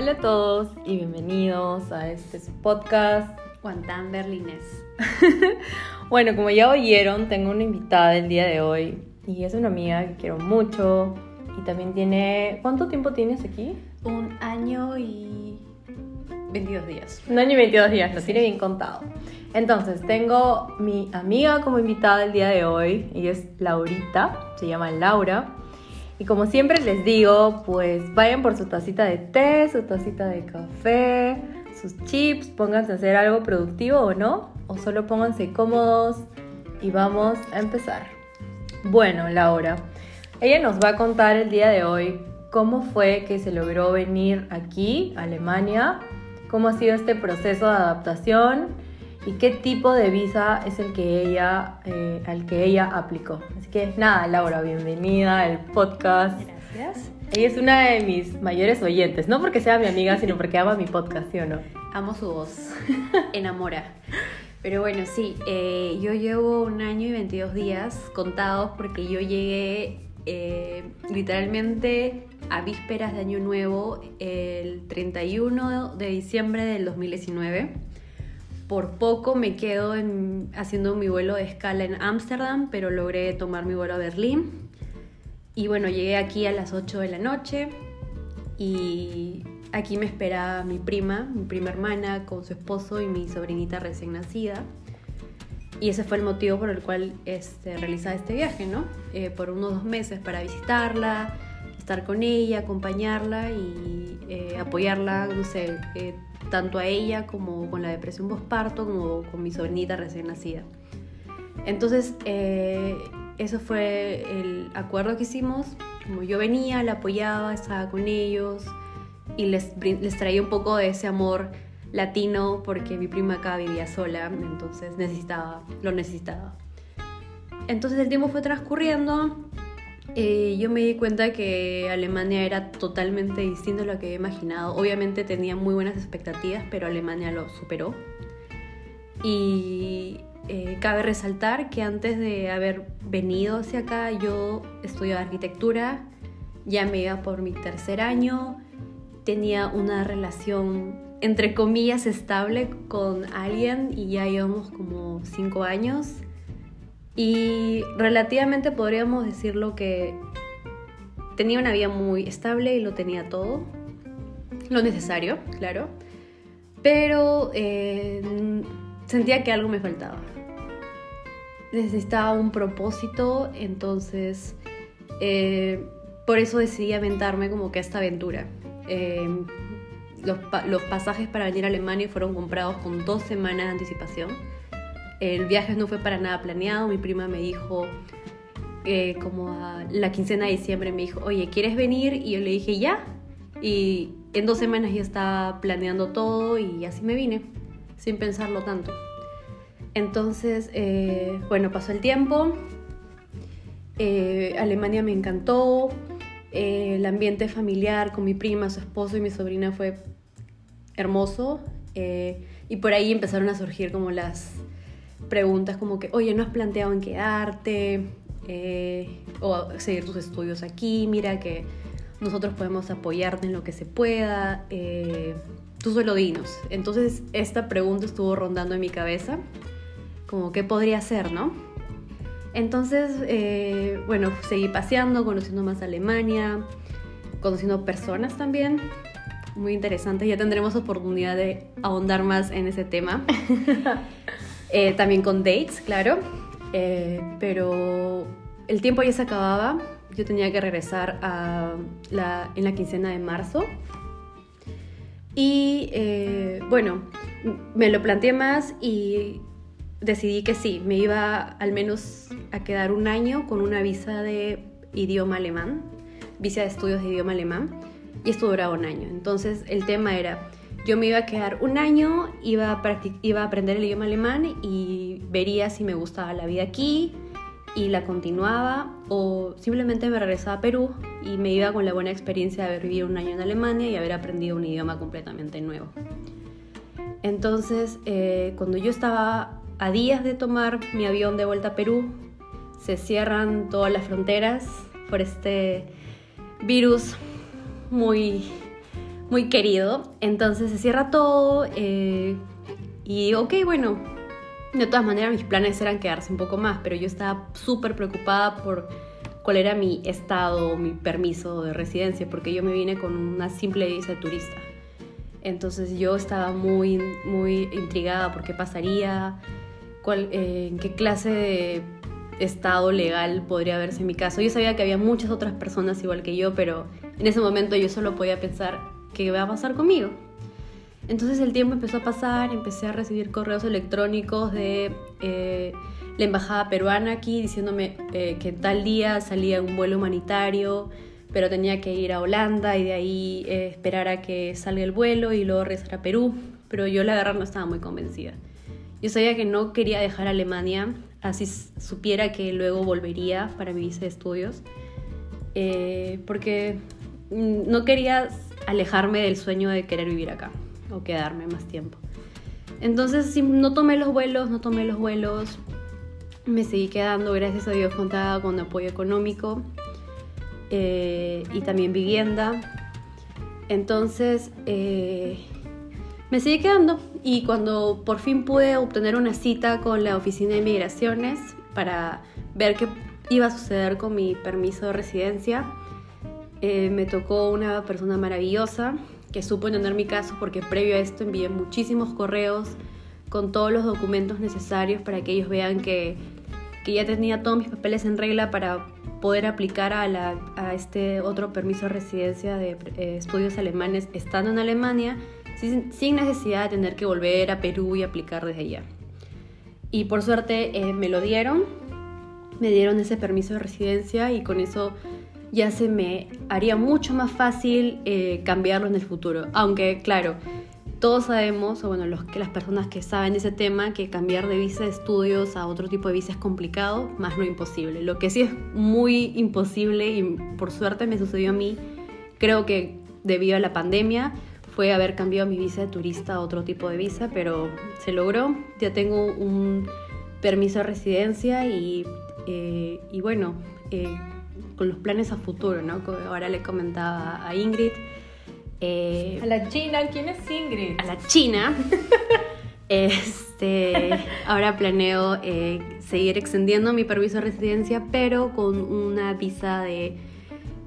Hola a todos y bienvenidos a este podcast. Guantán Berlines. bueno, como ya oyeron, tengo una invitada el día de hoy y es una amiga que quiero mucho y también tiene... ¿Cuánto tiempo tienes aquí? Un año y 22 días. Un año y 22 días, lo tiene bien contado. Entonces, tengo mi amiga como invitada el día de hoy y es Laurita, se llama Laura. Y como siempre les digo, pues vayan por su tacita de té, su tacita de café, sus chips, pónganse a hacer algo productivo o no, o solo pónganse cómodos y vamos a empezar. Bueno, Laura, ella nos va a contar el día de hoy cómo fue que se logró venir aquí, a Alemania, cómo ha sido este proceso de adaptación y qué tipo de visa es el que ella, eh, al que ella aplicó. Así que nada, Laura, bienvenida al podcast. Gracias. Ella es una de mis mayores oyentes, no porque sea mi amiga, sino porque ama mi podcast, ¿sí o no? Amo su voz. Enamora. Pero bueno, sí, eh, yo llevo un año y 22 días contados porque yo llegué eh, literalmente a vísperas de Año Nuevo el 31 de diciembre del 2019. Por poco me quedo en, haciendo mi vuelo de escala en Ámsterdam, pero logré tomar mi vuelo a Berlín. Y bueno, llegué aquí a las 8 de la noche y aquí me espera mi prima, mi prima hermana con su esposo y mi sobrinita recién nacida. Y ese fue el motivo por el cual este, realizaba este viaje, ¿no? Eh, por unos dos meses para visitarla, estar con ella, acompañarla y eh, apoyarla, no sé, eh, tanto a ella como con la depresión postparto, como con mi sobrinita recién nacida. Entonces, eso fue el acuerdo que hicimos. Como yo venía, la apoyaba, estaba con ellos y les, les traía un poco de ese amor latino porque mi prima acá vivía sola, entonces necesitaba, lo necesitaba. Entonces el tiempo fue transcurriendo y yo me di cuenta que Alemania era totalmente distinto a lo que había imaginado. Obviamente tenía muy buenas expectativas, pero Alemania lo superó. Y eh, cabe resaltar que antes de haber venido hacia acá, yo estudiaba arquitectura, ya me iba por mi tercer año, tenía una relación entre comillas estable con alguien y ya llevamos como cinco años y relativamente podríamos decirlo que tenía una vida muy estable y lo tenía todo, lo necesario, claro, pero eh, sentía que algo me faltaba. Necesitaba un propósito, entonces eh, por eso decidí aventarme como que a esta aventura. Eh, los, pasajes para venir a Alemania fueron comprados con dos semanas de anticipación. El viaje no fue para nada planeado. Mi prima me dijo, eh, como a la quincena de diciembre, me dijo, oye, ¿quieres venir? Y yo le dije, ya. Y en dos semanas ya estaba planeando todo y así me vine, sin pensarlo tanto. Entonces, eh, bueno, pasó el tiempo. Eh, Alemania me encantó. el ambiente familiar con mi prima, su esposo y mi sobrina fue hermoso. Eh, y por ahí empezaron a surgir como las preguntas como que, oye, ¿no has planteado en quedarte? Eh, o seguir tus estudios aquí, mira que nosotros podemos apoyarte en lo que se pueda. Eh, tú solo dinos. Entonces esta pregunta estuvo rondando en mi cabeza, como qué podría hacer, ¿no? Entonces, bueno, seguí paseando, conociendo más Alemania, conociendo personas también muy interesante. Ya tendremos oportunidad de ahondar más en ese tema. Eh, también con dates, claro. Eh, pero el tiempo ya se acababa. Yo tenía que regresar a la, en la quincena de marzo. Y eh, bueno, me lo planteé más y decidí que sí, me iba al menos a quedar un año con una visa de idioma alemán, visa de estudios de idioma alemán y esto duraba un año. Entonces el tema era, yo me iba a quedar un año, iba a, iba a aprender el idioma alemán y vería si me gustaba la vida aquí y la continuaba o simplemente me regresaba a Perú y me iba con la buena experiencia de haber vivido un año en Alemania y haber aprendido un idioma completamente nuevo. Entonces, eh, cuando yo estaba a días de tomar mi avión de vuelta a Perú, se cierran todas las fronteras por este virus muy, muy querido. Entonces se cierra todo eh, y ok, bueno, de todas maneras mis planes eran quedarse un poco más, pero yo estaba súper preocupada por cuál era mi estado, mi permiso de residencia, porque yo me vine con una simple visa de turista. Entonces yo estaba muy, muy intrigada por qué pasaría, cuál, eh, en qué clase de estado legal podría verse en mi caso. Yo sabía que había muchas otras personas igual que yo, pero en ese momento yo solo podía pensar qué va a pasar conmigo. Entonces el tiempo empezó a pasar, empecé a recibir correos electrónicos de eh, la embajada peruana aquí diciéndome eh, que tal día salía un vuelo humanitario, pero tenía que ir a Holanda y de ahí eh, esperar a que salga el vuelo y luego regresar a Perú. Pero yo la verdad no estaba muy convencida. Yo sabía que no quería dejar Alemania, así supiera que luego volvería para mi visa de estudios, porque mm, no quería alejarme del sueño de querer vivir acá o quedarme más tiempo. Entonces no tomé los vuelos, no tomé los vuelos, me seguí quedando, gracias a Dios contaba con apoyo económico eh, y también vivienda. Entonces eh, me seguí quedando y cuando por fin pude obtener una cita con la oficina de migraciones para ver qué iba a suceder con mi permiso de residencia, eh, me tocó una persona maravillosa que supo entender mi caso porque previo a esto envié muchísimos correos con todos los documentos necesarios para que ellos vean que, que ya tenía todos mis papeles en regla para poder aplicar a, la, a este otro permiso de residencia de eh, estudios alemanes estando en Alemania sin, necesidad de tener que volver a Perú y aplicar desde allá. Y por suerte eh, me lo dieron, me dieron ese permiso de residencia y con eso ya se me haría mucho más fácil eh, cambiarlo en el futuro. Aunque, claro, todos sabemos, o bueno, los, que las personas que saben ese tema, que cambiar de visa de estudios a otro tipo de visa es complicado, más no imposible. Lo que sí es muy imposible y por suerte me sucedió a mí, creo que debido a la pandemia, fue haber cambiado mi visa de turista a otro tipo de visa, pero se logró. Ya tengo un permiso de residencia y, eh, y bueno, eh, con los planes a futuro, ¿no? Como ahora le comentaba a Ingrid. Eh, a la China, ¿quién es Ingrid? A la China. este, ahora planeo eh, seguir extendiendo mi permiso de residencia, pero con una visa de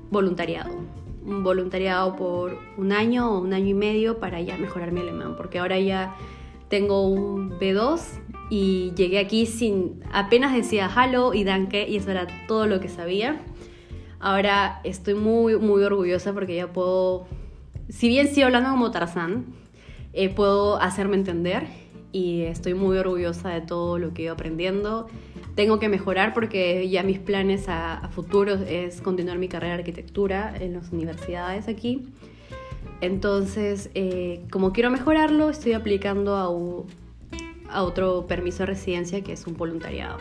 voluntariado. Un voluntariado por un año o un año y medio para ya mejorar mi alemán, porque ahora ya tengo un B2 y llegué aquí sin apenas decía hello y danke y eso era todo lo que sabía. Ahora estoy muy, muy orgullosa porque ya puedo, si bien sigo hablando como Tarzán, eh, puedo hacerme entender y estoy muy orgullosa de todo lo que he ido aprendiendo. Tengo que mejorar porque ya mis planes a, a futuro es continuar mi carrera de arquitectura en las universidades aquí. Entonces, eh, como quiero mejorarlo, estoy aplicando a, a otro permiso de residencia que es un voluntariado.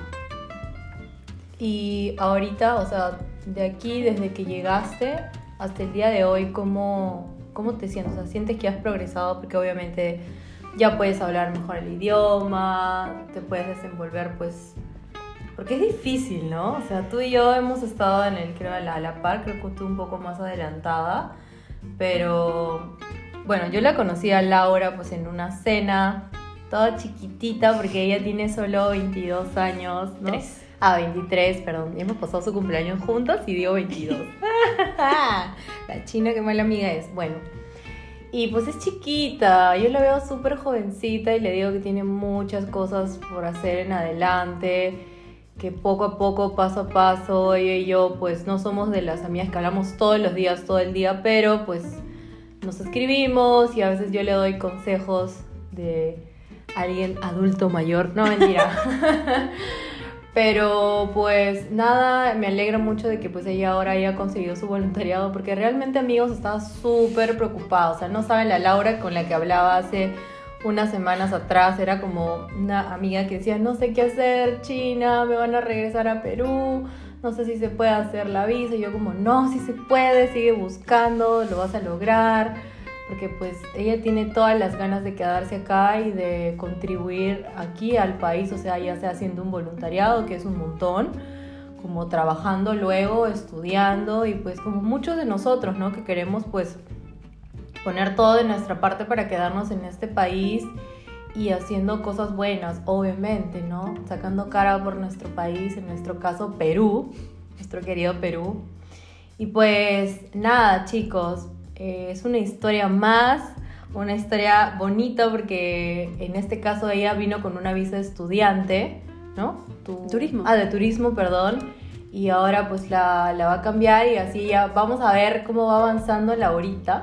Y ahorita, o sea, de aquí, desde que llegaste hasta el día de hoy, ¿cómo, cómo te sientes? O sea, ¿sientes que has progresado? Porque obviamente ya puedes hablar mejor el idioma, te puedes desenvolver, pues... Porque es difícil, ¿no? O sea, tú y yo hemos estado en el, creo, a la, la par, creo que tú un poco más adelantada, pero bueno, yo la conocí a Laura pues en una cena, toda chiquitita, porque ella tiene solo 22 años, ¿no? Tres. Ah, 23, perdón. hemos pasado su cumpleaños juntos y digo 22. la china, qué mala amiga es. Bueno. Y pues es chiquita, yo la veo súper jovencita y le digo que tiene muchas cosas por hacer en adelante, que poco a poco, paso a paso, ella y yo pues no somos de las amigas que hablamos todos los días, todo el día, pero pues nos escribimos y a veces yo le doy consejos de alguien adulto mayor, no mentira. Pero pues nada, me alegra mucho de que pues ella ahora haya conseguido su voluntariado porque realmente amigos estaba súper preocupada. O sea, no saben la Laura con la que hablaba hace unas semanas atrás. Era como una amiga que decía, no sé qué hacer, China, me van a regresar a Perú, no sé si se puede hacer la visa. Y yo como, no, si se puede, sigue buscando, lo vas a lograr porque pues ella tiene todas las ganas de quedarse acá y de contribuir aquí al país, o sea, ya sea haciendo un voluntariado, que es un montón, como trabajando luego, estudiando y pues como muchos de nosotros, ¿no? Que queremos pues poner todo de nuestra parte para quedarnos en este país y haciendo cosas buenas, obviamente, ¿no? Sacando cara por nuestro país, en nuestro caso Perú, nuestro querido Perú. Y pues nada, chicos, eh, es una historia más, una historia bonita porque en este caso ella vino con una visa de estudiante, ¿no? turismo. Ah, de turismo, perdón. Y ahora pues la, la va a cambiar y así ya vamos a ver cómo va avanzando la horita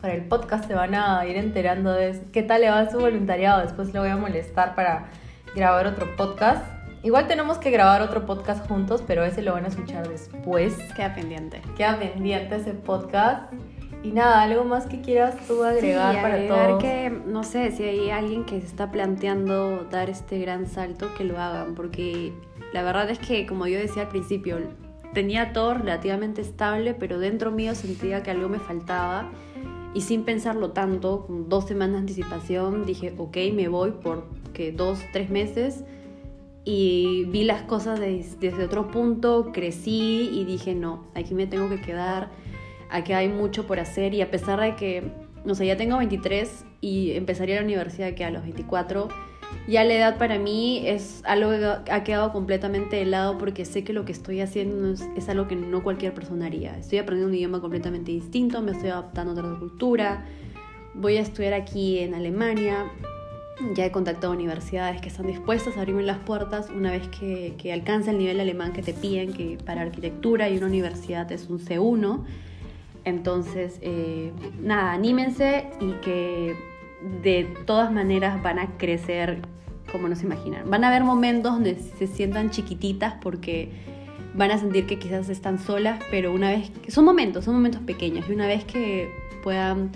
para el podcast se van a ir enterando de qué tal le va su voluntariado. Después le voy a molestar para grabar otro podcast. Igual tenemos que grabar otro podcast juntos, pero ese lo van a escuchar después. Queda pendiente. Queda pendiente ese podcast. Y nada, algo más que quieras tú agregar para agregar todos. que, no sé, si hay alguien que se está planteando dar este gran salto, que lo hagan, porque la verdad es que, como yo decía al principio, tenía todo relativamente estable, pero dentro mío sentía que algo me faltaba y sin pensarlo tanto, con dos semanas de anticipación, dije, ok, me voy por que dos, tres meses. Y vi las cosas desde otro punto, crecí y dije, no, aquí me tengo que quedar, aquí hay mucho por hacer. Y a pesar de que, no sé, ya tengo 23 y empezaría la universidad que a los 24, ya la edad para mí es algo que ha quedado completamente de lado porque sé que lo que estoy haciendo es, algo que no cualquier persona haría. Estoy aprendiendo un idioma completamente distinto, me estoy adaptando a otra cultura, voy a estudiar aquí en Alemania. Ya he contactado universidades que están dispuestas a abrirme las puertas una vez que, que el nivel alemán que te piden, que para arquitectura y una universidad es un C1. Entonces, eh, nada, anímense y que de todas maneras van a crecer como no se imaginan. Van a haber momentos donde se sientan chiquititas porque van a sentir que quizás están solas, pero una vez son momentos, son momentos pequeños y una vez que puedan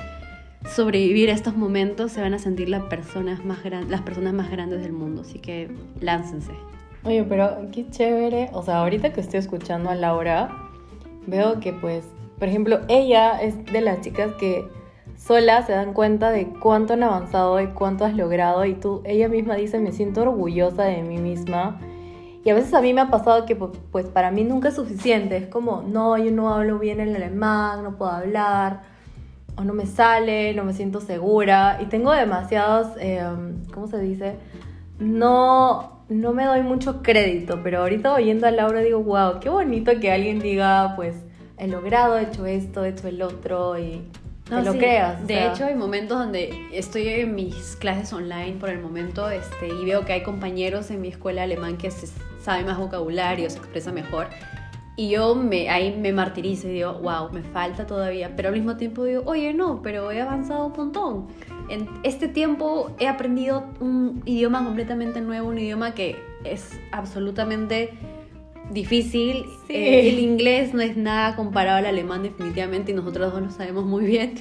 sobrevivir a estos momentos se van a sentir las personas más las personas más grandes del mundo, así que láncense. Oye, pero qué chévere, o sea, ahorita que estoy escuchando a Laura, veo que pues, por ejemplo, ella es de las chicas que sola se dan cuenta de cuánto han avanzado y cuánto has logrado y tú, ella misma dice, me siento orgullosa de mí misma. Y a veces a mí me ha pasado que pues para mí nunca es suficiente, es como, no, yo no hablo bien el alemán, no puedo hablar, o no me sale, no me siento segura, y tengo demasiados, em, ¿cómo se dice? No, no me doy mucho crédito, pero ahorita oyendo a Laura digo, wow, qué bonito que alguien diga, pues, he logrado, he hecho esto, he hecho el otro, y no, lo creas. De hecho, hay momentos donde estoy en mis clases online por el momento este, y veo que hay compañeros en mi escuela alemán que se sabe más vocabulario, se expresa mejor. Y yo me, ahí me martirizo y digo, wow, me falta todavía. Pero al mismo tiempo digo, oye, no, pero he avanzado un montón. En este tiempo he aprendido un idioma completamente nuevo, un idioma que es absolutamente difícil. Eh, el inglés no es nada comparado al alemán definitivamente y nosotros dos lo sabemos muy bien.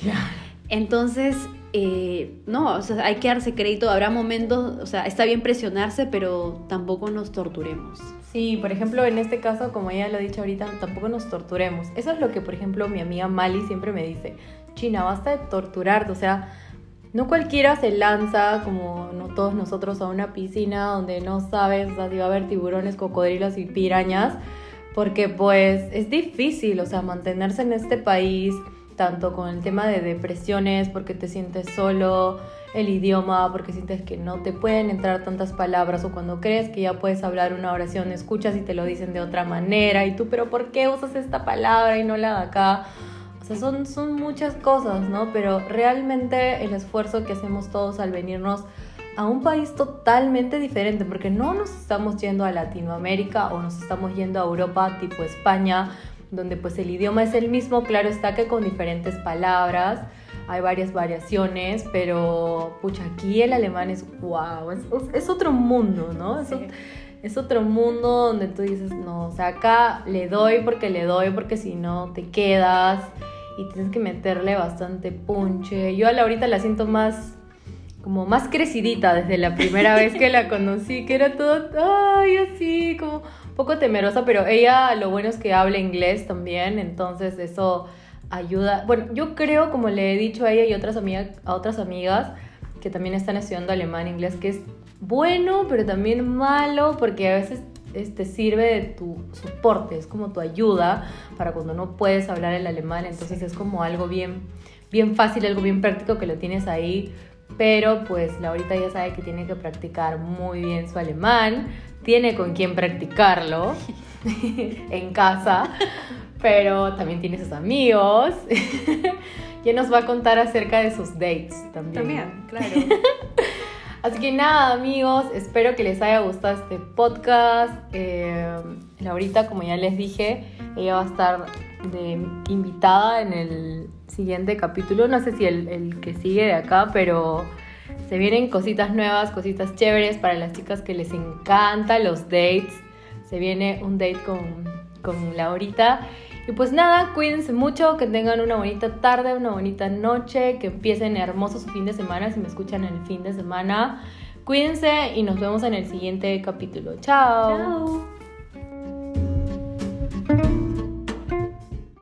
Entonces, eh, no, o sea, hay que darse crédito. Habrá momentos, o sea, está bien presionarse, pero tampoco nos torturemos. Sí, por ejemplo, en este caso, como ella lo ha dicho ahorita, tampoco nos torturemos. Eso es lo que, por ejemplo, mi amiga Mali siempre me dice, China, basta de torturarte, o sea, no cualquiera se lanza, como no todos nosotros, a una piscina donde no sabes si va a haber tiburones, cocodrilos y pirañas, porque pues es difícil, o sea, mantenerse en este país, tanto con el tema de depresiones, porque te sientes solo, el idioma, porque sientes que no te pueden entrar tantas palabras, o cuando crees que ya puedes hablar una oración, escuchas y te lo dicen de otra manera, y tú, pero ¿por qué usas esta palabra y no la de acá? O sea, son, son muchas cosas, ¿no? Pero realmente el esfuerzo que hacemos todos al venirnos a un país totalmente diferente, porque no nos estamos yendo a Latinoamérica o nos estamos yendo a Europa tipo España, donde pues el idioma es el mismo, claro está que con diferentes palabras, hay varias variaciones, pero pucha, aquí el alemán es wow, es, otro mundo, ¿no? Es, es otro mundo donde tú dices, no, o sea, acá le doy porque le doy, porque si no te quedas y tienes que meterle bastante punche. Yo a Laurita la siento más como más crecidita desde la primera vez que la conocí, que era todo, ay, así, como un poco temerosa, pero ella lo bueno es que habla inglés también, entonces eso ayuda. Bueno, yo creo, como le he dicho a ella y otras amigas, a otras amigas que también están estudiando alemán, inglés, que es bueno, pero también malo, porque a veces este, sirve de tu soporte, es como tu ayuda para cuando no puedes hablar el alemán, entonces es como algo bien, bien fácil, algo bien práctico que lo tienes ahí. Pero pues Laurita ya sabe que tiene que practicar muy bien su alemán, tiene con quién practicarlo en casa, pero también tiene sus amigos. ya nos va a contar acerca de sus dates también. También, claro. Así que nada, amigos, espero que les haya gustado este podcast. Eh, Laurita, como ya les dije, ella va a estar invitada en el siguiente capítulo. No sé si el, el que sigue de acá, pero se vienen cositas nuevas, cositas chéveres para las chicas que les encantan los dates. Se viene un date con, con Laurita. Y pues nada, cuídense mucho, que tengan una bonita tarde, una bonita noche, que empiecen hermoso su fin de semana si me escuchan el fin de semana. Cuídense y nos vemos en el siguiente capítulo. Chao. Chao.